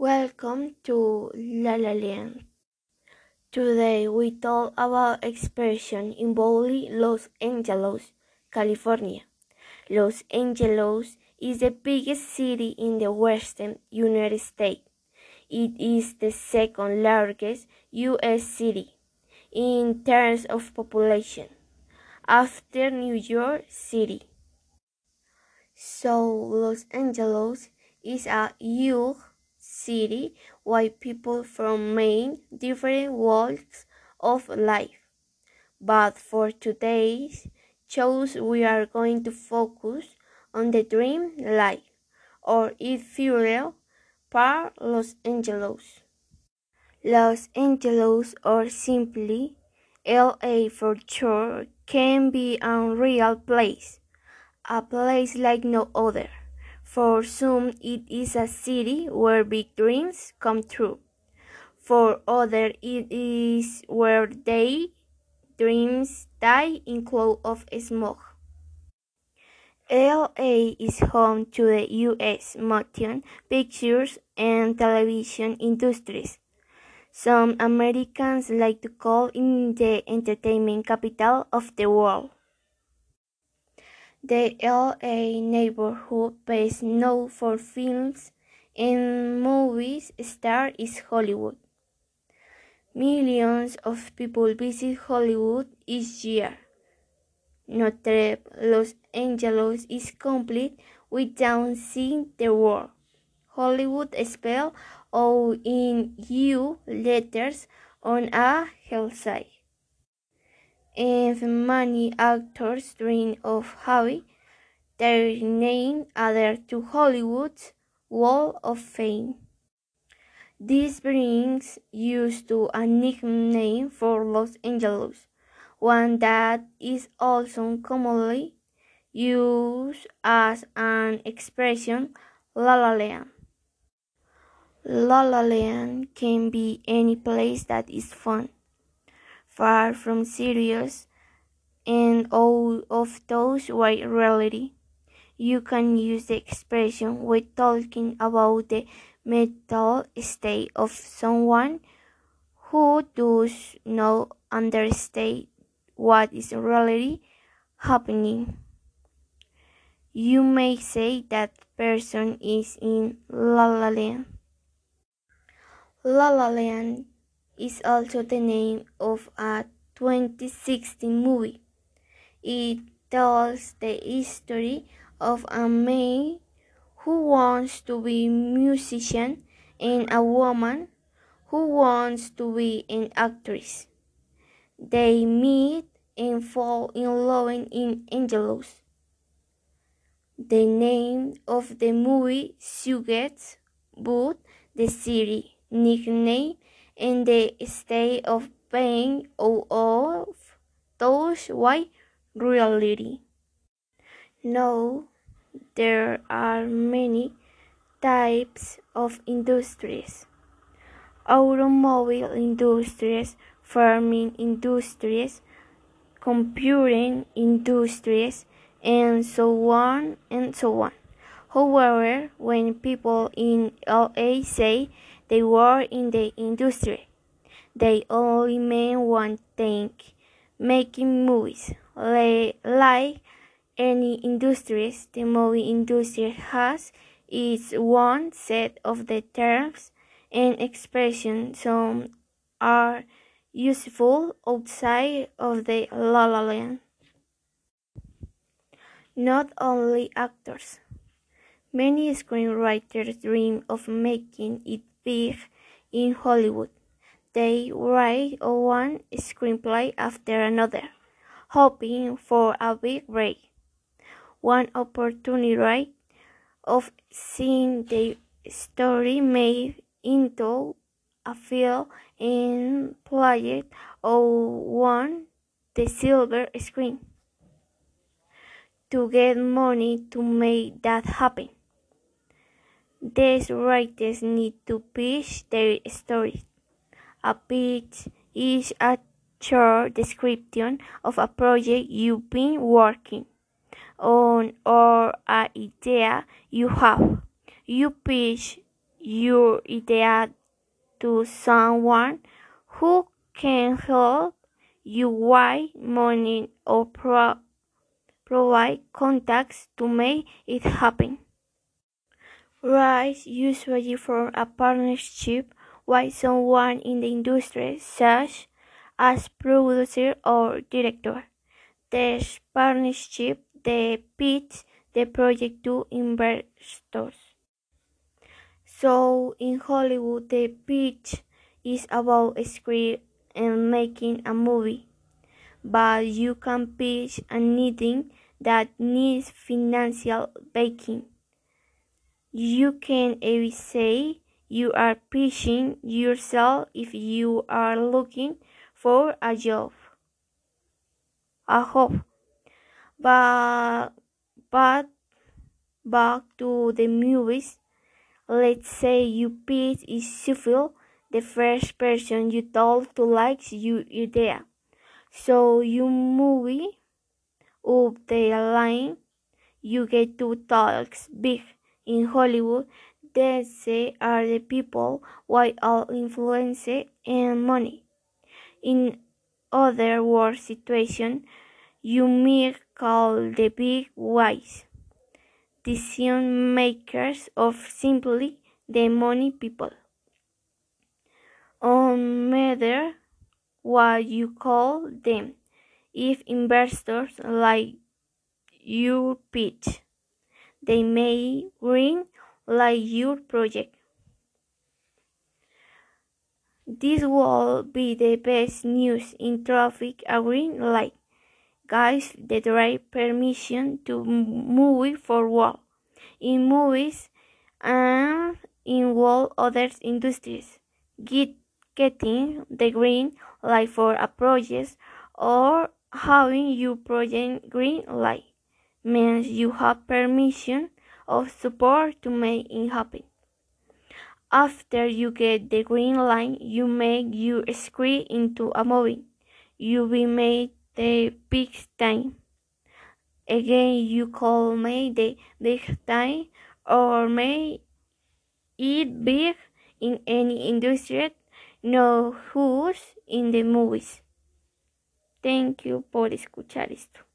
Welcome to La La Land. Today we talk about expression involving Los Angeles, California. Los Angeles is the biggest city in the western United States. It is the second largest U.S. city in terms of population after New York City. So Los Angeles is a huge city where people from many different walks of life. But for today's shows we are going to focus on the dream life or if fuel par Los Angeles. Los Angeles or simply LA for short can be a real place, a place like no other. For some, it is a city where big dreams come true. For others, it is where their dreams die in cloud of smoke. LA is home to the U.S. motion pictures and television industries. Some Americans like to call it the entertainment capital of the world. The LA neighborhood best known for films and movies star is Hollywood. Millions of people visit Hollywood each year. Notre Los Angeles is complete without seeing the word. Hollywood spelled O in U letters on a hillside and many actors dream of having their name added to Hollywood's Walk of Fame. This brings us to a nickname for Los Angeles, one that is also commonly used as an expression, La La Land. La La Land can be any place that is fun far from serious and all of those white reality. You can use the expression when talking about the mental state of someone who does not understand what is really happening. You may say that person is in La La Land. La La Land is also the name of a 2016 movie. It tells the history of a man who wants to be a musician and a woman who wants to be an actress. They meet and fall in love in Angelos. The name of the movie suggests both the city nickname in the state of being out of touch with reality. Now, there are many types of industries automobile industries, farming industries, computing industries, and so on and so on. However, when people in LA say they were in the industry. They only meant one thing making movies. Like any industries, the movie industry has its one set of the terms and expressions. Some are useful outside of the La La Land. Not only actors. Many screenwriters dream of making it big in Hollywood. They write one screenplay after another, hoping for a big break. One opportunity of seeing the story made into a film and played on the silver screen. To get money to make that happen. These writers need to pitch their story. A pitch is a short description of a project you've been working on or an idea you have. You pitch your idea to someone who can help you write money or pro provide contacts to make it happen. Rise usually form a partnership with someone in the industry, such as producer or director. This partnership they pitch the project to investors. So in Hollywood, the pitch is about a script and making a movie, but you can pitch anything that needs financial backing. You can even say you are pitching yourself if you are looking for a job. I hope. But, but back to the movies. Let's say you pitch is the first person you told to like your idea. So you movie up the line, you get to talks big in Hollywood. They are the people with all influence and money. In other world situation, you may call the big wise decision makers of simply the money people. On matter what you call them, if investors like you pitch, they may green like your project. This will be the best news in traffic a green light. Guys, the right permission to move forward in movies and in all other industries. Get, getting the green light for a project or having your project green light means you have permission of support to make it happen. After you get the green light, you make your script into a movie. You will make the big time. Again, you call make the big time or make it big in any industry, no who's in the movies. Thank you por escuchar esto.